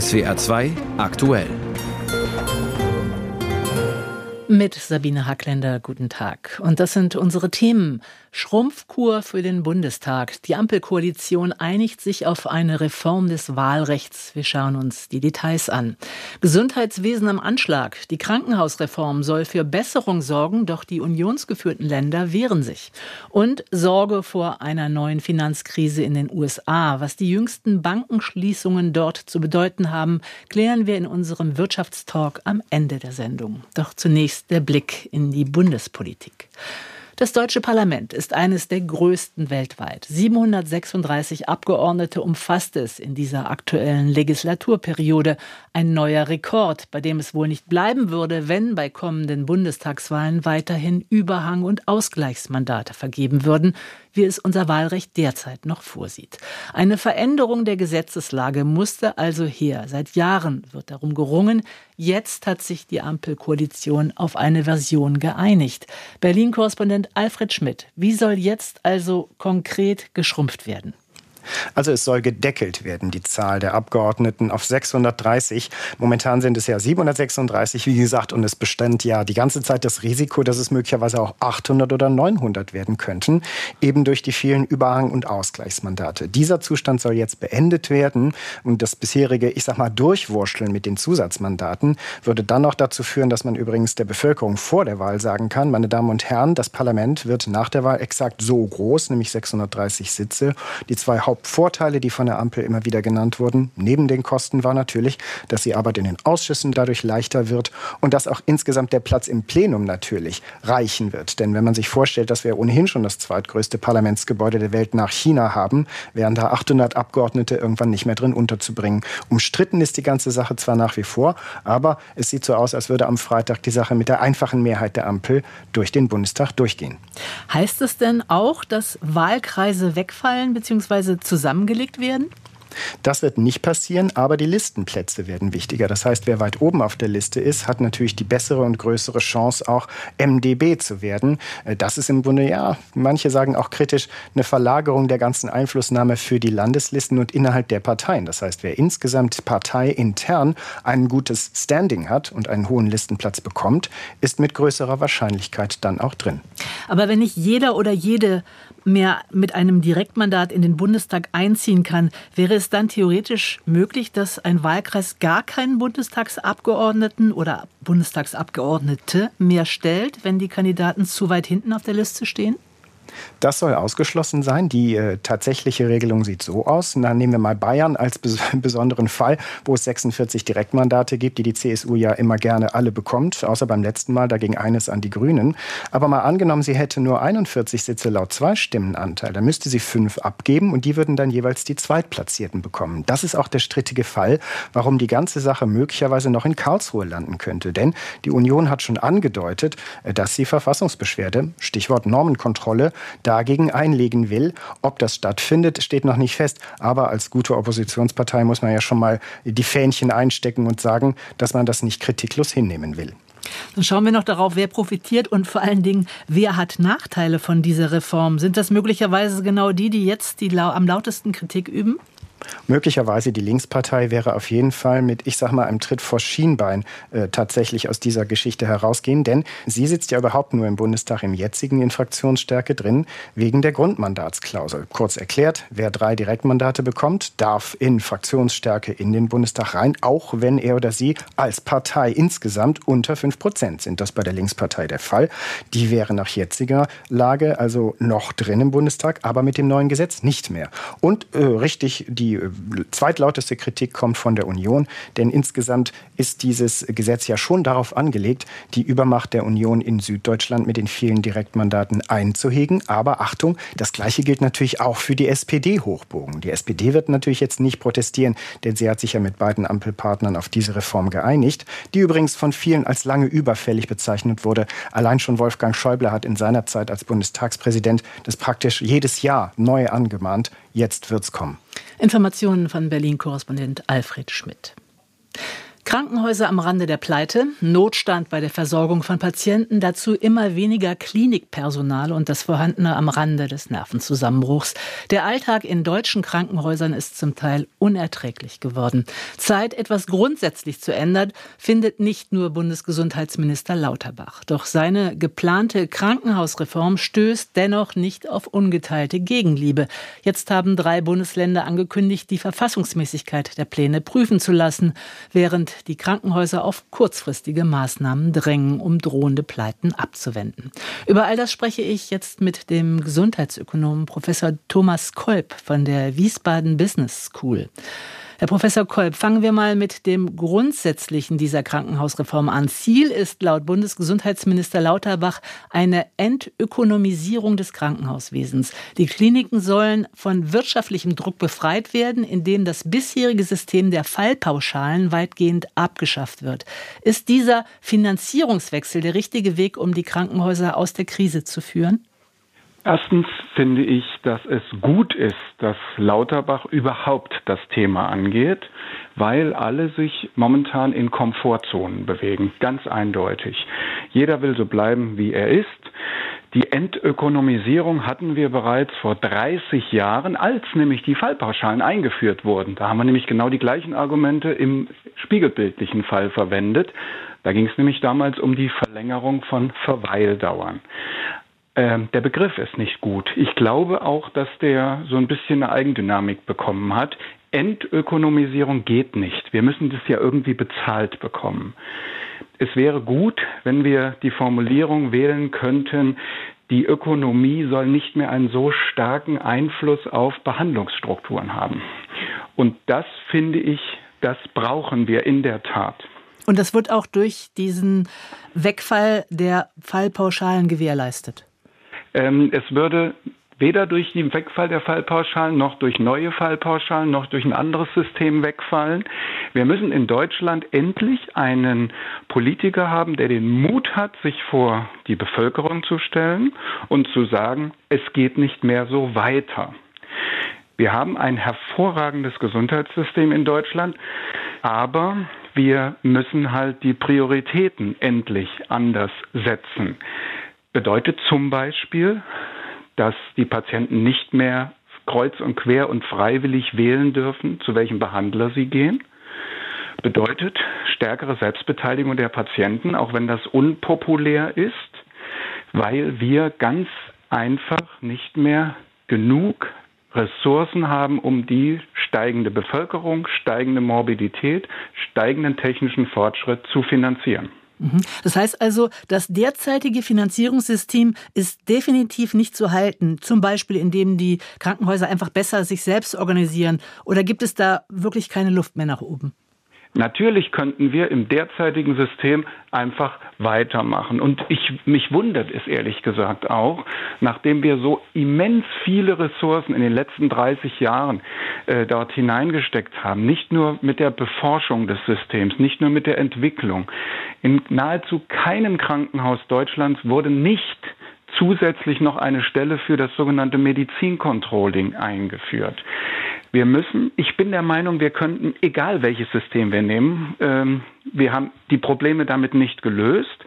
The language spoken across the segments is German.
SWR 2 aktuell. Mit Sabine Hackländer, guten Tag. Und das sind unsere Themen. Schrumpfkur für den Bundestag. Die Ampelkoalition einigt sich auf eine Reform des Wahlrechts. Wir schauen uns die Details an. Gesundheitswesen am Anschlag. Die Krankenhausreform soll für Besserung sorgen, doch die unionsgeführten Länder wehren sich. Und Sorge vor einer neuen Finanzkrise in den USA. Was die jüngsten Bankenschließungen dort zu bedeuten haben, klären wir in unserem Wirtschaftstalk am Ende der Sendung. Doch zunächst der Blick in die Bundespolitik. Das deutsche Parlament ist eines der größten weltweit. 736 Abgeordnete umfasst es in dieser aktuellen Legislaturperiode. Ein neuer Rekord, bei dem es wohl nicht bleiben würde, wenn bei kommenden Bundestagswahlen weiterhin Überhang- und Ausgleichsmandate vergeben würden wie es unser Wahlrecht derzeit noch vorsieht. Eine Veränderung der Gesetzeslage musste also her. Seit Jahren wird darum gerungen. Jetzt hat sich die Ampelkoalition auf eine Version geeinigt. Berlin-Korrespondent Alfred Schmidt. Wie soll jetzt also konkret geschrumpft werden? Also es soll gedeckelt werden, die Zahl der Abgeordneten auf 630. Momentan sind es ja 736, wie gesagt, und es bestand ja die ganze Zeit das Risiko, dass es möglicherweise auch 800 oder 900 werden könnten, eben durch die vielen Überhang- und Ausgleichsmandate. Dieser Zustand soll jetzt beendet werden und das bisherige, ich sag mal, Durchwurschteln mit den Zusatzmandaten würde dann noch dazu führen, dass man übrigens der Bevölkerung vor der Wahl sagen kann, meine Damen und Herren, das Parlament wird nach der Wahl exakt so groß, nämlich 630 Sitze. Die zwei Haupt Hauptvorteile, die von der Ampel immer wieder genannt wurden, neben den Kosten war natürlich, dass die Arbeit in den Ausschüssen dadurch leichter wird und dass auch insgesamt der Platz im Plenum natürlich reichen wird. Denn wenn man sich vorstellt, dass wir ohnehin schon das zweitgrößte Parlamentsgebäude der Welt nach China haben, wären da 800 Abgeordnete irgendwann nicht mehr drin unterzubringen. Umstritten ist die ganze Sache zwar nach wie vor, aber es sieht so aus, als würde am Freitag die Sache mit der einfachen Mehrheit der Ampel durch den Bundestag durchgehen. Heißt es denn auch, dass Wahlkreise wegfallen bzw zusammengelegt werden? Das wird nicht passieren, aber die Listenplätze werden wichtiger. Das heißt, wer weit oben auf der Liste ist, hat natürlich die bessere und größere Chance, auch MDB zu werden. Äh, das ist im Grunde, ja, manche sagen auch kritisch, eine Verlagerung der ganzen Einflussnahme für die Landeslisten und innerhalb der Parteien. Das heißt, wer insgesamt parteiintern ein gutes Standing hat und einen hohen Listenplatz bekommt, ist mit größerer Wahrscheinlichkeit dann auch drin. Aber wenn nicht jeder oder jede mehr mit einem Direktmandat in den Bundestag einziehen kann, wäre es dann theoretisch möglich, dass ein Wahlkreis gar keinen Bundestagsabgeordneten oder Bundestagsabgeordnete mehr stellt, wenn die Kandidaten zu weit hinten auf der Liste stehen? Das soll ausgeschlossen sein. Die äh, tatsächliche Regelung sieht so aus. Dann nehmen wir mal Bayern als bes besonderen Fall, wo es 46 Direktmandate gibt, die die CSU ja immer gerne alle bekommt, außer beim letzten Mal, da ging eines an die Grünen. Aber mal angenommen, sie hätte nur 41 Sitze laut Zweistimmenanteil, dann müsste sie fünf abgeben und die würden dann jeweils die Zweitplatzierten bekommen. Das ist auch der strittige Fall, warum die ganze Sache möglicherweise noch in Karlsruhe landen könnte. Denn die Union hat schon angedeutet, äh, dass sie Verfassungsbeschwerde, Stichwort Normenkontrolle, dagegen einlegen will. Ob das stattfindet, steht noch nicht fest. Aber als gute Oppositionspartei muss man ja schon mal die Fähnchen einstecken und sagen, dass man das nicht kritiklos hinnehmen will. Dann schauen wir noch darauf, wer profitiert und vor allen Dingen, wer hat Nachteile von dieser Reform. Sind das möglicherweise genau die, die jetzt die am lautesten Kritik üben? Möglicherweise die Linkspartei wäre auf jeden Fall mit, ich sag mal, einem Tritt vor Schienbein äh, tatsächlich aus dieser Geschichte herausgehen, denn sie sitzt ja überhaupt nur im Bundestag im jetzigen in Fraktionsstärke drin, wegen der Grundmandatsklausel. Kurz erklärt, wer drei Direktmandate bekommt, darf in Fraktionsstärke in den Bundestag rein, auch wenn er oder sie als Partei insgesamt unter fünf Prozent sind. Das bei der Linkspartei der Fall. Die wäre nach jetziger Lage also noch drin im Bundestag, aber mit dem neuen Gesetz nicht mehr. Und äh, richtig die die zweitlauteste Kritik kommt von der Union, denn insgesamt ist dieses Gesetz ja schon darauf angelegt, die Übermacht der Union in Süddeutschland mit den vielen Direktmandaten einzuhegen. Aber Achtung, das Gleiche gilt natürlich auch für die SPD-Hochbogen. Die SPD wird natürlich jetzt nicht protestieren, denn sie hat sich ja mit beiden Ampelpartnern auf diese Reform geeinigt, die übrigens von vielen als lange überfällig bezeichnet wurde. Allein schon Wolfgang Schäuble hat in seiner Zeit als Bundestagspräsident das praktisch jedes Jahr neu angemahnt. Jetzt wird's kommen. Informationen von Berlin-Korrespondent Alfred Schmidt. Krankenhäuser am Rande der Pleite, Notstand bei der Versorgung von Patienten, dazu immer weniger Klinikpersonal und das Vorhandene am Rande des Nervenzusammenbruchs. Der Alltag in deutschen Krankenhäusern ist zum Teil unerträglich geworden. Zeit, etwas grundsätzlich zu ändern, findet nicht nur Bundesgesundheitsminister Lauterbach. Doch seine geplante Krankenhausreform stößt dennoch nicht auf ungeteilte Gegenliebe. Jetzt haben drei Bundesländer angekündigt, die Verfassungsmäßigkeit der Pläne prüfen zu lassen, während die Krankenhäuser auf kurzfristige Maßnahmen drängen, um drohende Pleiten abzuwenden. Über all das spreche ich jetzt mit dem Gesundheitsökonomen Professor Thomas Kolb von der Wiesbaden Business School. Herr Professor Kolb, fangen wir mal mit dem Grundsätzlichen dieser Krankenhausreform an. Ziel ist laut Bundesgesundheitsminister Lauterbach eine Entökonomisierung des Krankenhauswesens. Die Kliniken sollen von wirtschaftlichem Druck befreit werden, indem das bisherige System der Fallpauschalen weitgehend abgeschafft wird. Ist dieser Finanzierungswechsel der richtige Weg, um die Krankenhäuser aus der Krise zu führen? Erstens finde ich, dass es gut ist, dass Lauterbach überhaupt das Thema angeht, weil alle sich momentan in Komfortzonen bewegen, ganz eindeutig. Jeder will so bleiben, wie er ist. Die Entökonomisierung hatten wir bereits vor 30 Jahren, als nämlich die Fallpauschalen eingeführt wurden. Da haben wir nämlich genau die gleichen Argumente im spiegelbildlichen Fall verwendet. Da ging es nämlich damals um die Verlängerung von Verweildauern. Ähm, der Begriff ist nicht gut. Ich glaube auch, dass der so ein bisschen eine Eigendynamik bekommen hat. Entökonomisierung geht nicht. Wir müssen das ja irgendwie bezahlt bekommen. Es wäre gut, wenn wir die Formulierung wählen könnten, die Ökonomie soll nicht mehr einen so starken Einfluss auf Behandlungsstrukturen haben. Und das finde ich, das brauchen wir in der Tat. Und das wird auch durch diesen Wegfall der Fallpauschalen gewährleistet. Ähm, es würde weder durch den Wegfall der Fallpauschalen noch durch neue Fallpauschalen noch durch ein anderes System wegfallen. Wir müssen in Deutschland endlich einen Politiker haben, der den Mut hat, sich vor die Bevölkerung zu stellen und zu sagen, es geht nicht mehr so weiter. Wir haben ein hervorragendes Gesundheitssystem in Deutschland, aber wir müssen halt die Prioritäten endlich anders setzen bedeutet zum Beispiel, dass die Patienten nicht mehr kreuz und quer und freiwillig wählen dürfen, zu welchem Behandler sie gehen. Bedeutet stärkere Selbstbeteiligung der Patienten, auch wenn das unpopulär ist, weil wir ganz einfach nicht mehr genug Ressourcen haben, um die steigende Bevölkerung, steigende Morbidität, steigenden technischen Fortschritt zu finanzieren. Mhm. Das heißt also, das derzeitige Finanzierungssystem ist definitiv nicht zu halten, zum Beispiel indem die Krankenhäuser einfach besser sich selbst organisieren. Oder gibt es da wirklich keine Luft mehr nach oben? Natürlich könnten wir im derzeitigen System einfach weitermachen. Und ich, mich wundert es ehrlich gesagt auch, nachdem wir so immens viele Ressourcen in den letzten 30 Jahren äh, dort hineingesteckt haben, nicht nur mit der Beforschung des Systems, nicht nur mit der Entwicklung. In nahezu keinem Krankenhaus Deutschlands wurde nicht zusätzlich noch eine Stelle für das sogenannte Medizincontrolling eingeführt. Wir müssen, ich bin der Meinung, wir könnten, egal welches System wir nehmen, ähm, wir haben die Probleme damit nicht gelöst.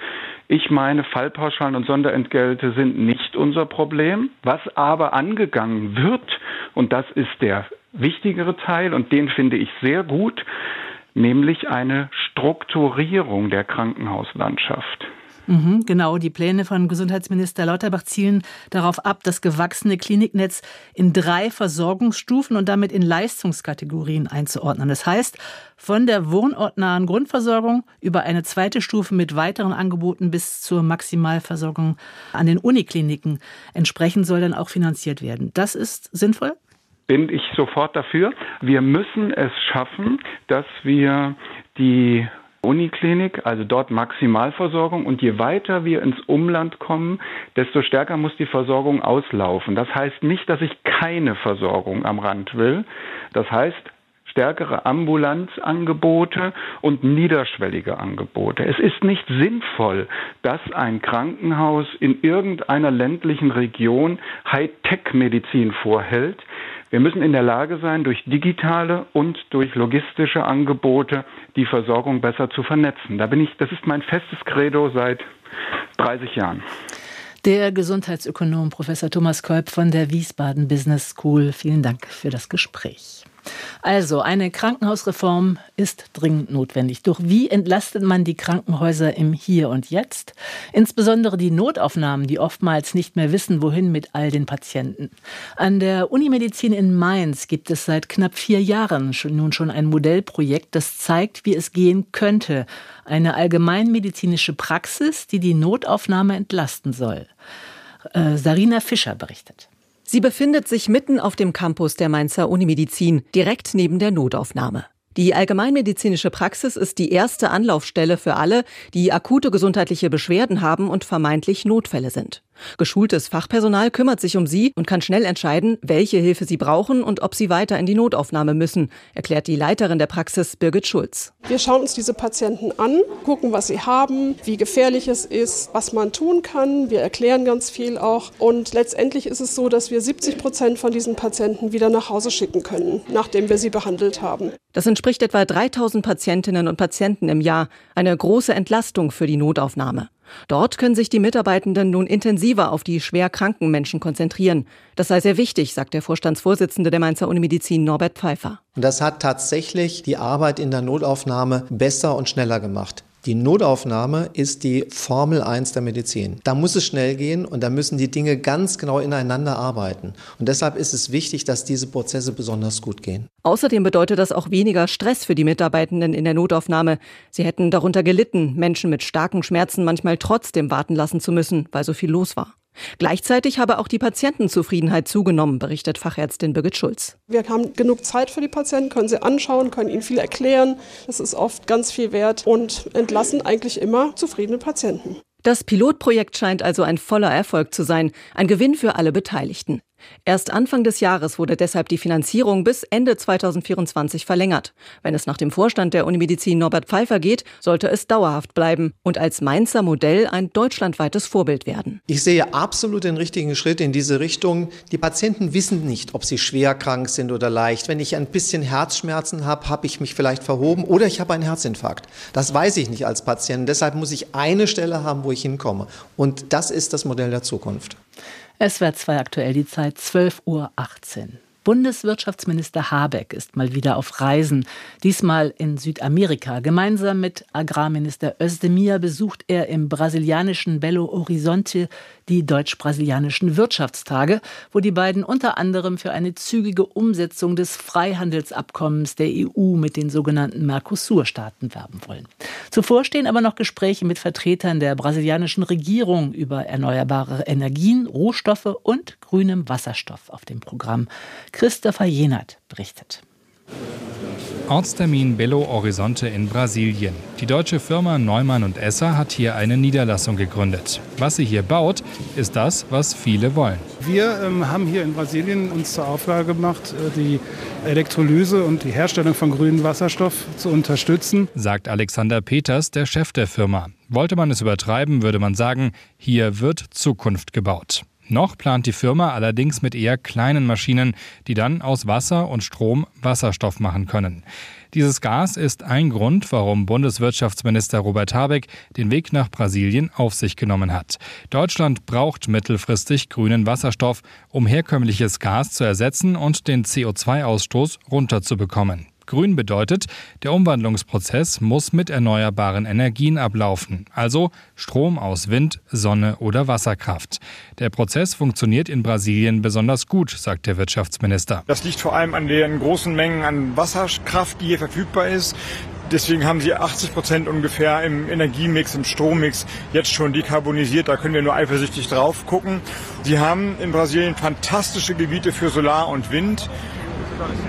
Ich meine, Fallpauschalen und Sonderentgelte sind nicht unser Problem. Was aber angegangen wird, und das ist der wichtigere Teil, und den finde ich sehr gut, nämlich eine Strukturierung der Krankenhauslandschaft. Mhm, genau, die Pläne von Gesundheitsminister Lauterbach zielen darauf ab, das gewachsene Kliniknetz in drei Versorgungsstufen und damit in Leistungskategorien einzuordnen. Das heißt, von der wohnortnahen Grundversorgung über eine zweite Stufe mit weiteren Angeboten bis zur Maximalversorgung an den Unikliniken entsprechend soll dann auch finanziert werden. Das ist sinnvoll? bin ich sofort dafür. Wir müssen es schaffen, dass wir die Uniklinik, also dort Maximalversorgung. Und je weiter wir ins Umland kommen, desto stärker muss die Versorgung auslaufen. Das heißt nicht, dass ich keine Versorgung am Rand will. Das heißt, stärkere Ambulanzangebote und niederschwellige Angebote. Es ist nicht sinnvoll, dass ein Krankenhaus in irgendeiner ländlichen Region Hightech-Medizin vorhält. Wir müssen in der Lage sein, durch digitale und durch logistische Angebote die Versorgung besser zu vernetzen. Da bin ich, das ist mein festes Credo seit 30 Jahren. Der Gesundheitsökonom Professor Thomas Kolb von der Wiesbaden Business School. Vielen Dank für das Gespräch. Also, eine Krankenhausreform ist dringend notwendig. Doch wie entlastet man die Krankenhäuser im Hier und Jetzt? Insbesondere die Notaufnahmen, die oftmals nicht mehr wissen, wohin mit all den Patienten. An der Unimedizin in Mainz gibt es seit knapp vier Jahren nun schon ein Modellprojekt, das zeigt, wie es gehen könnte. Eine allgemeinmedizinische Praxis, die die Notaufnahme entlasten soll. Äh, Sarina Fischer berichtet. Sie befindet sich mitten auf dem Campus der Mainzer Unimedizin, direkt neben der Notaufnahme. Die allgemeinmedizinische Praxis ist die erste Anlaufstelle für alle, die akute gesundheitliche Beschwerden haben und vermeintlich Notfälle sind. Geschultes Fachpersonal kümmert sich um sie und kann schnell entscheiden, welche Hilfe sie brauchen und ob sie weiter in die Notaufnahme müssen, erklärt die Leiterin der Praxis Birgit Schulz. Wir schauen uns diese Patienten an, gucken, was sie haben, wie gefährlich es ist, was man tun kann. Wir erklären ganz viel auch. Und letztendlich ist es so, dass wir 70 Prozent von diesen Patienten wieder nach Hause schicken können, nachdem wir sie behandelt haben. Das entspricht etwa 3000 Patientinnen und Patienten im Jahr. Eine große Entlastung für die Notaufnahme. Dort können sich die Mitarbeitenden nun intensiver auf die schwer kranken Menschen konzentrieren. Das sei sehr wichtig, sagt der Vorstandsvorsitzende der Mainzer Unimedizin Norbert Pfeiffer. Das hat tatsächlich die Arbeit in der Notaufnahme besser und schneller gemacht. Die Notaufnahme ist die Formel 1 der Medizin. Da muss es schnell gehen und da müssen die Dinge ganz genau ineinander arbeiten. Und deshalb ist es wichtig, dass diese Prozesse besonders gut gehen. Außerdem bedeutet das auch weniger Stress für die Mitarbeitenden in der Notaufnahme. Sie hätten darunter gelitten, Menschen mit starken Schmerzen manchmal trotzdem warten lassen zu müssen, weil so viel los war. Gleichzeitig habe auch die Patientenzufriedenheit zugenommen, berichtet Fachärztin Birgit Schulz. Wir haben genug Zeit für die Patienten, können sie anschauen, können ihnen viel erklären. Das ist oft ganz viel wert und entlassen eigentlich immer zufriedene Patienten. Das Pilotprojekt scheint also ein voller Erfolg zu sein, ein Gewinn für alle Beteiligten. Erst Anfang des Jahres wurde deshalb die Finanzierung bis Ende 2024 verlängert. Wenn es nach dem Vorstand der Unimedizin Norbert Pfeiffer geht, sollte es dauerhaft bleiben und als Mainzer Modell ein deutschlandweites Vorbild werden. Ich sehe absolut den richtigen Schritt in diese Richtung. Die Patienten wissen nicht, ob sie schwer krank sind oder leicht. Wenn ich ein bisschen Herzschmerzen habe, habe ich mich vielleicht verhoben oder ich habe einen Herzinfarkt. Das weiß ich nicht als Patient. Deshalb muss ich eine Stelle haben, wo ich hinkomme. Und das ist das Modell der Zukunft. Es wird zwei aktuell die Zeit 12.18 Uhr. Bundeswirtschaftsminister Habeck ist mal wieder auf Reisen, diesmal in Südamerika. Gemeinsam mit Agrarminister Özdemir besucht er im brasilianischen Belo Horizonte die deutsch-brasilianischen Wirtschaftstage, wo die beiden unter anderem für eine zügige Umsetzung des Freihandelsabkommens der EU mit den sogenannten Mercosur-Staaten werben wollen. Zuvor stehen aber noch Gespräche mit Vertretern der brasilianischen Regierung über erneuerbare Energien, Rohstoffe und grünem Wasserstoff auf dem Programm. Christopher Jenert berichtet. Ortstermin Belo Horizonte in Brasilien. Die deutsche Firma Neumann und Esser hat hier eine Niederlassung gegründet. Was sie hier baut, ist das, was viele wollen. Wir ähm, haben hier in Brasilien uns zur Aufgabe gemacht, äh, die Elektrolyse und die Herstellung von grünem Wasserstoff zu unterstützen, sagt Alexander Peters, der Chef der Firma. Wollte man es übertreiben, würde man sagen, hier wird Zukunft gebaut. Noch plant die Firma allerdings mit eher kleinen Maschinen, die dann aus Wasser und Strom Wasserstoff machen können. Dieses Gas ist ein Grund, warum Bundeswirtschaftsminister Robert Habeck den Weg nach Brasilien auf sich genommen hat. Deutschland braucht mittelfristig grünen Wasserstoff, um herkömmliches Gas zu ersetzen und den CO2-Ausstoß runterzubekommen. Grün bedeutet, der Umwandlungsprozess muss mit erneuerbaren Energien ablaufen, also Strom aus Wind, Sonne oder Wasserkraft. Der Prozess funktioniert in Brasilien besonders gut, sagt der Wirtschaftsminister. Das liegt vor allem an den großen Mengen an Wasserkraft, die hier verfügbar ist. Deswegen haben sie 80 Prozent ungefähr im Energiemix, im Strommix jetzt schon dekarbonisiert. Da können wir nur eifersüchtig drauf gucken. Sie haben in Brasilien fantastische Gebiete für Solar und Wind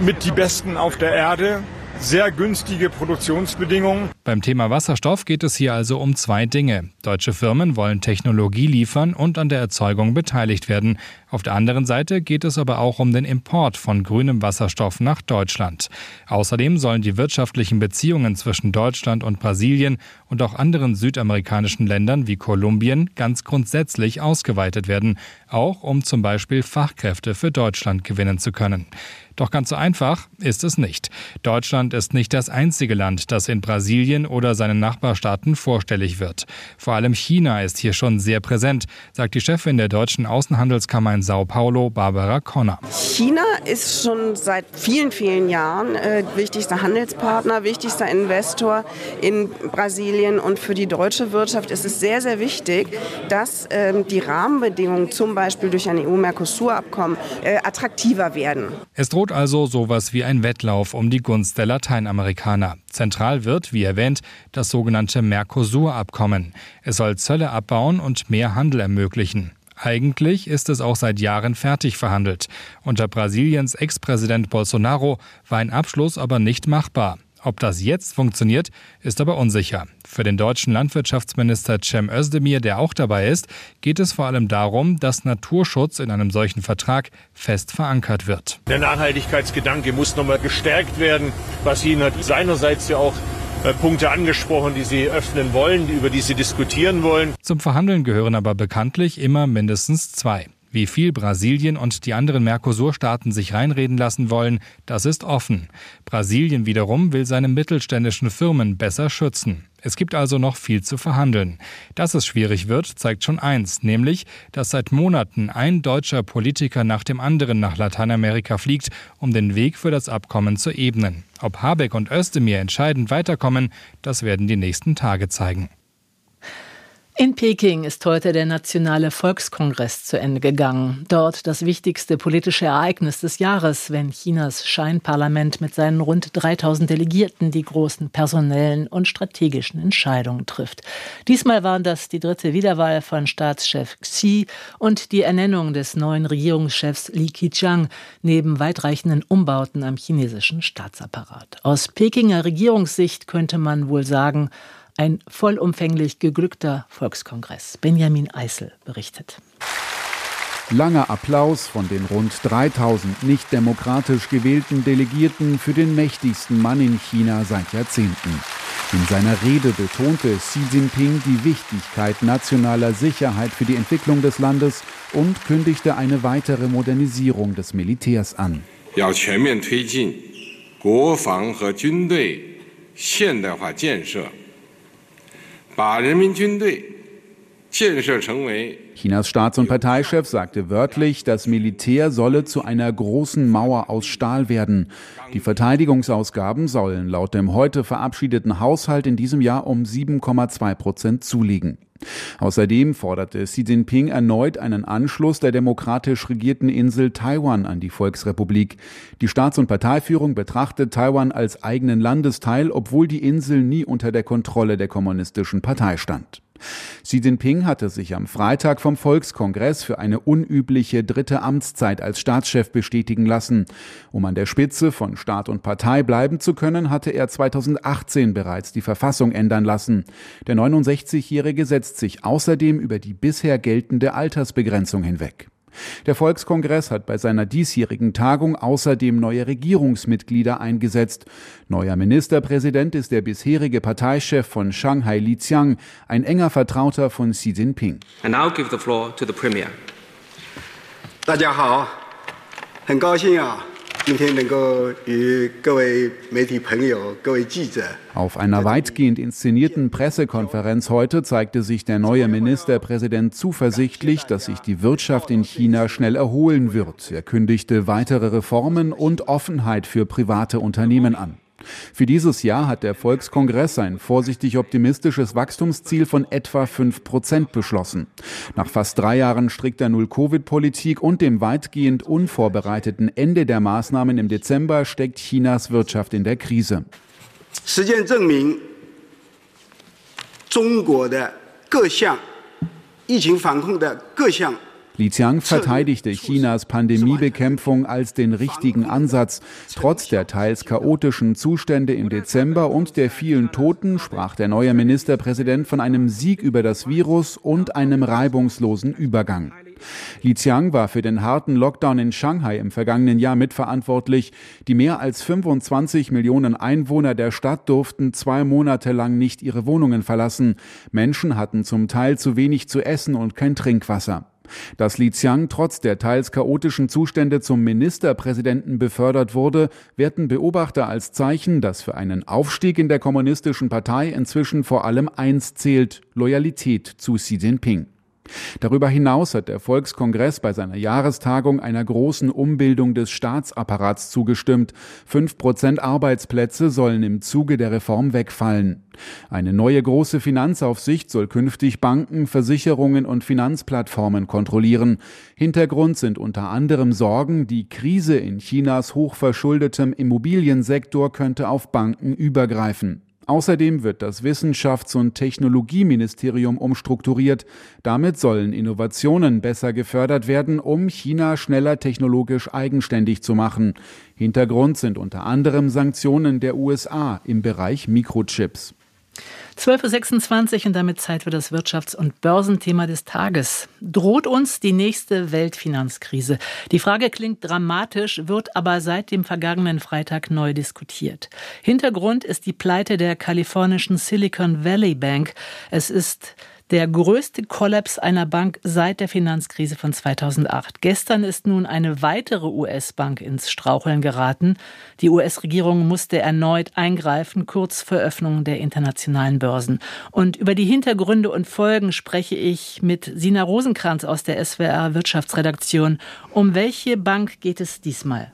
mit die besten auf der Erde sehr günstige Produktionsbedingungen. Beim Thema Wasserstoff geht es hier also um zwei Dinge. Deutsche Firmen wollen Technologie liefern und an der Erzeugung beteiligt werden. Auf der anderen Seite geht es aber auch um den Import von grünem Wasserstoff nach Deutschland. Außerdem sollen die wirtschaftlichen Beziehungen zwischen Deutschland und Brasilien und auch anderen südamerikanischen Ländern wie Kolumbien ganz grundsätzlich ausgeweitet werden, auch um zum Beispiel Fachkräfte für Deutschland gewinnen zu können. Doch ganz so einfach ist es nicht. Deutschland ist nicht das einzige Land, das in Brasilien oder seinen Nachbarstaaten vorstellig wird. Vor allem China ist hier schon sehr präsent, sagt die Chefin der deutschen Außenhandelskammer in Sao Paulo, Barbara Conner. China ist schon seit vielen, vielen Jahren äh, wichtigster Handelspartner, wichtigster Investor in Brasilien. Und für die deutsche Wirtschaft ist es sehr, sehr wichtig, dass äh, die Rahmenbedingungen, zum Beispiel durch ein EU-Mercosur-Abkommen, äh, attraktiver werden. Es droht also sowas wie ein Wettlauf um die Gunst der Lateinamerikaner. Zentral wird, wie erwähnt, das sogenannte Mercosur-Abkommen. Es soll Zölle abbauen und mehr Handel ermöglichen. Eigentlich ist es auch seit Jahren fertig verhandelt. Unter Brasiliens Ex-Präsident Bolsonaro war ein Abschluss aber nicht machbar. Ob das jetzt funktioniert, ist aber unsicher. Für den deutschen Landwirtschaftsminister Cem Özdemir, der auch dabei ist, geht es vor allem darum, dass Naturschutz in einem solchen Vertrag fest verankert wird. Der Nachhaltigkeitsgedanke muss nochmal gestärkt werden. Brasilien hat seinerseits ja auch äh, Punkte angesprochen, die sie öffnen wollen, über die sie diskutieren wollen. Zum Verhandeln gehören aber bekanntlich immer mindestens zwei. Wie viel Brasilien und die anderen Mercosur-Staaten sich reinreden lassen wollen, das ist offen. Brasilien wiederum will seine mittelständischen Firmen besser schützen. Es gibt also noch viel zu verhandeln. Dass es schwierig wird, zeigt schon eins, nämlich, dass seit Monaten ein deutscher Politiker nach dem anderen nach Lateinamerika fliegt, um den Weg für das Abkommen zu ebnen. Ob Habeck und Özdemir entscheidend weiterkommen, das werden die nächsten Tage zeigen. In Peking ist heute der Nationale Volkskongress zu Ende gegangen. Dort das wichtigste politische Ereignis des Jahres, wenn Chinas Scheinparlament mit seinen rund 3000 Delegierten die großen personellen und strategischen Entscheidungen trifft. Diesmal waren das die dritte Wiederwahl von Staatschef Xi und die Ernennung des neuen Regierungschefs Li Keqiang neben weitreichenden Umbauten am chinesischen Staatsapparat. Aus Pekinger Regierungssicht könnte man wohl sagen, ein vollumfänglich geglückter Volkskongress. Benjamin Eisel berichtet. Langer Applaus von den rund 3000 nicht demokratisch gewählten Delegierten für den mächtigsten Mann in China seit Jahrzehnten. In seiner Rede betonte Xi Jinping die Wichtigkeit nationaler Sicherheit für die Entwicklung des Landes und kündigte eine weitere Modernisierung des Militärs an. Chinas Staats- und Parteichef sagte wörtlich, das Militär solle zu einer großen Mauer aus Stahl werden. Die Verteidigungsausgaben sollen laut dem heute verabschiedeten Haushalt in diesem Jahr um 7,2 Prozent zulegen. Außerdem forderte Xi Jinping erneut einen Anschluss der demokratisch regierten Insel Taiwan an die Volksrepublik. Die Staats- und Parteiführung betrachtet Taiwan als eigenen Landesteil, obwohl die Insel nie unter der Kontrolle der kommunistischen Partei stand. Xi Jinping hatte sich am Freitag vom Volkskongress für eine unübliche dritte Amtszeit als Staatschef bestätigen lassen. Um an der Spitze von Staat und Partei bleiben zu können, hatte er 2018 bereits die Verfassung ändern lassen. Der 69-Jährige setzt sich außerdem über die bisher geltende Altersbegrenzung hinweg. Der Volkskongress hat bei seiner diesjährigen Tagung außerdem neue Regierungsmitglieder eingesetzt. Neuer Ministerpräsident ist der bisherige Parteichef von Shanghai Li Qiang, ein enger Vertrauter von Xi Jinping. And now give the floor to the premier. 大家好，很高兴啊。 Auf einer weitgehend inszenierten Pressekonferenz heute zeigte sich der neue Ministerpräsident zuversichtlich, dass sich die Wirtschaft in China schnell erholen wird. Er kündigte weitere Reformen und Offenheit für private Unternehmen an. Für dieses Jahr hat der Volkskongress ein vorsichtig optimistisches Wachstumsziel von etwa 5 Prozent beschlossen. Nach fast drei Jahren strikter Null-Covid-Politik und dem weitgehend unvorbereiteten Ende der Maßnahmen im Dezember steckt Chinas Wirtschaft in der Krise. 实践证明，中国的各项疫情防控的各项 Li Qiang verteidigte Chinas Pandemiebekämpfung als den richtigen Ansatz. Trotz der teils chaotischen Zustände im Dezember und der vielen Toten sprach der neue Ministerpräsident von einem Sieg über das Virus und einem reibungslosen Übergang. Li Qiang war für den harten Lockdown in Shanghai im vergangenen Jahr mitverantwortlich. Die mehr als 25 Millionen Einwohner der Stadt durften zwei Monate lang nicht ihre Wohnungen verlassen. Menschen hatten zum Teil zu wenig zu essen und kein Trinkwasser. Dass Li Qiang trotz der teils chaotischen Zustände zum Ministerpräsidenten befördert wurde, werten Beobachter als Zeichen, dass für einen Aufstieg in der kommunistischen Partei inzwischen vor allem eins zählt, Loyalität zu Xi Jinping. Darüber hinaus hat der Volkskongress bei seiner Jahrestagung einer großen Umbildung des Staatsapparats zugestimmt. Fünf Prozent Arbeitsplätze sollen im Zuge der Reform wegfallen. Eine neue große Finanzaufsicht soll künftig Banken, Versicherungen und Finanzplattformen kontrollieren. Hintergrund sind unter anderem Sorgen, die Krise in Chinas hochverschuldetem Immobiliensektor könnte auf Banken übergreifen. Außerdem wird das Wissenschafts- und Technologieministerium umstrukturiert. Damit sollen Innovationen besser gefördert werden, um China schneller technologisch eigenständig zu machen. Hintergrund sind unter anderem Sanktionen der USA im Bereich Mikrochips. 12.26 Uhr und damit Zeit für das Wirtschafts- und Börsenthema des Tages. Droht uns die nächste Weltfinanzkrise? Die Frage klingt dramatisch, wird aber seit dem vergangenen Freitag neu diskutiert. Hintergrund ist die Pleite der kalifornischen Silicon Valley Bank. Es ist der größte Kollaps einer Bank seit der Finanzkrise von 2008. Gestern ist nun eine weitere US-Bank ins Straucheln geraten. Die US-Regierung musste erneut eingreifen, kurz vor Öffnung der internationalen Börsen. Und über die Hintergründe und Folgen spreche ich mit Sina Rosenkranz aus der SWR Wirtschaftsredaktion. Um welche Bank geht es diesmal?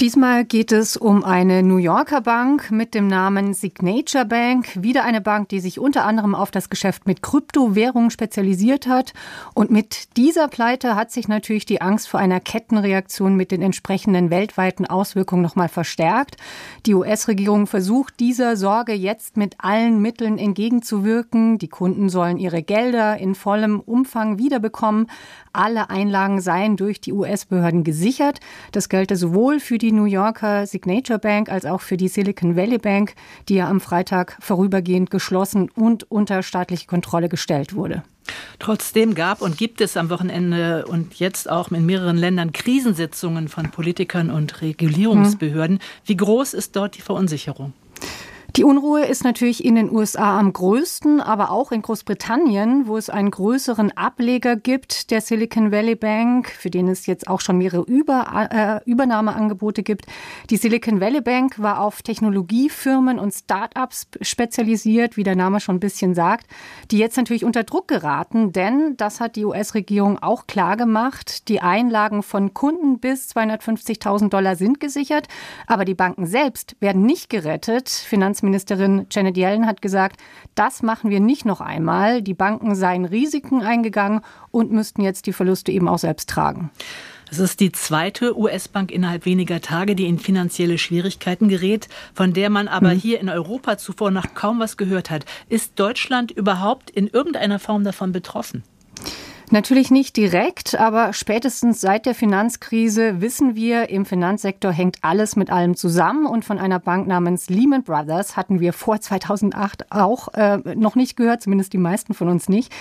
Diesmal geht es um eine New Yorker Bank mit dem Namen Signature Bank. Wieder eine Bank, die sich unter anderem auf das Geschäft mit Kryptowährungen spezialisiert hat. Und mit dieser Pleite hat sich natürlich die Angst vor einer Kettenreaktion mit den entsprechenden weltweiten Auswirkungen nochmal verstärkt. Die US-Regierung versucht dieser Sorge jetzt mit allen Mitteln entgegenzuwirken. Die Kunden sollen ihre Gelder in vollem Umfang wiederbekommen. Alle Einlagen seien durch die US-Behörden gesichert. Das gelte sowohl für die die New Yorker Signature Bank als auch für die Silicon Valley Bank, die ja am Freitag vorübergehend geschlossen und unter staatliche Kontrolle gestellt wurde. Trotzdem gab und gibt es am Wochenende und jetzt auch in mehreren Ländern Krisensitzungen von Politikern und Regulierungsbehörden. Hm. Wie groß ist dort die Verunsicherung? Die Unruhe ist natürlich in den USA am größten, aber auch in Großbritannien, wo es einen größeren Ableger gibt der Silicon Valley Bank, für den es jetzt auch schon mehrere Über, äh, Übernahmeangebote gibt. Die Silicon Valley Bank war auf Technologiefirmen und Start-ups spezialisiert, wie der Name schon ein bisschen sagt, die jetzt natürlich unter Druck geraten, denn das hat die US-Regierung auch klar gemacht. Die Einlagen von Kunden bis 250.000 Dollar sind gesichert, aber die Banken selbst werden nicht gerettet. Finanz Finanzministerin Janet Yellen hat gesagt, das machen wir nicht noch einmal. Die Banken seien Risiken eingegangen und müssten jetzt die Verluste eben auch selbst tragen. Es ist die zweite US-Bank innerhalb weniger Tage, die in finanzielle Schwierigkeiten gerät, von der man aber mhm. hier in Europa zuvor noch kaum was gehört hat. Ist Deutschland überhaupt in irgendeiner Form davon betroffen? Natürlich nicht direkt, aber spätestens seit der Finanzkrise wissen wir, im Finanzsektor hängt alles mit allem zusammen. Und von einer Bank namens Lehman Brothers hatten wir vor 2008 auch äh, noch nicht gehört, zumindest die meisten von uns nicht.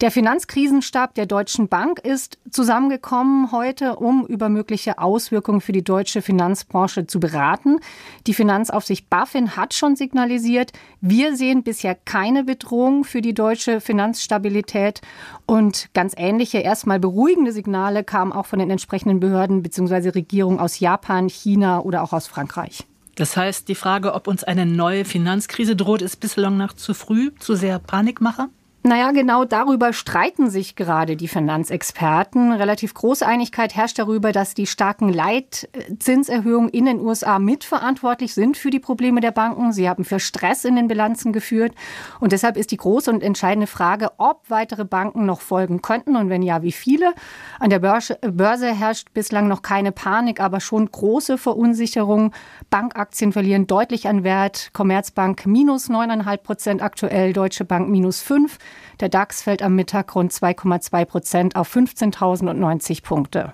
Der Finanzkrisenstab der Deutschen Bank ist zusammengekommen heute, um über mögliche Auswirkungen für die deutsche Finanzbranche zu beraten. Die Finanzaufsicht BaFin hat schon signalisiert, wir sehen bisher keine Bedrohung für die deutsche Finanzstabilität und ganz ähnliche, erstmal beruhigende Signale kamen auch von den entsprechenden Behörden bzw. Regierungen aus Japan, China oder auch aus Frankreich. Das heißt, die Frage, ob uns eine neue Finanzkrise droht, ist bislang noch zu früh, zu sehr Panikmacher? Naja, genau darüber streiten sich gerade die Finanzexperten. Relativ große Einigkeit herrscht darüber, dass die starken Leitzinserhöhungen in den USA mitverantwortlich sind für die Probleme der Banken. Sie haben für Stress in den Bilanzen geführt. Und deshalb ist die große und entscheidende Frage, ob weitere Banken noch folgen könnten und wenn ja, wie viele. An der Börse, Börse herrscht bislang noch keine Panik, aber schon große Verunsicherung. Bankaktien verlieren deutlich an Wert. Commerzbank minus 9,5 Prozent aktuell, Deutsche Bank minus 5. Der DAX fällt am Mittag rund 2,2 Prozent auf 15.090 Punkte.